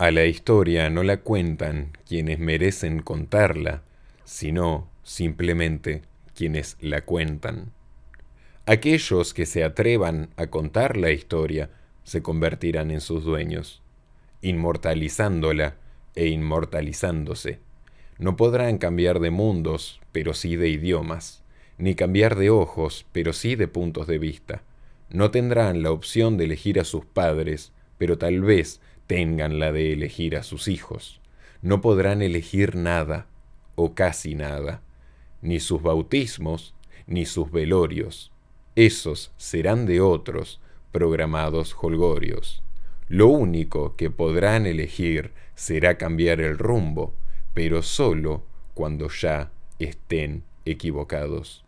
A la historia no la cuentan quienes merecen contarla, sino simplemente quienes la cuentan. Aquellos que se atrevan a contar la historia se convertirán en sus dueños, inmortalizándola e inmortalizándose. No podrán cambiar de mundos, pero sí de idiomas, ni cambiar de ojos, pero sí de puntos de vista. No tendrán la opción de elegir a sus padres, pero tal vez tengan la de elegir a sus hijos. No podrán elegir nada, o casi nada, ni sus bautismos, ni sus velorios. Esos serán de otros, programados holgorios. Lo único que podrán elegir será cambiar el rumbo, pero solo cuando ya estén equivocados.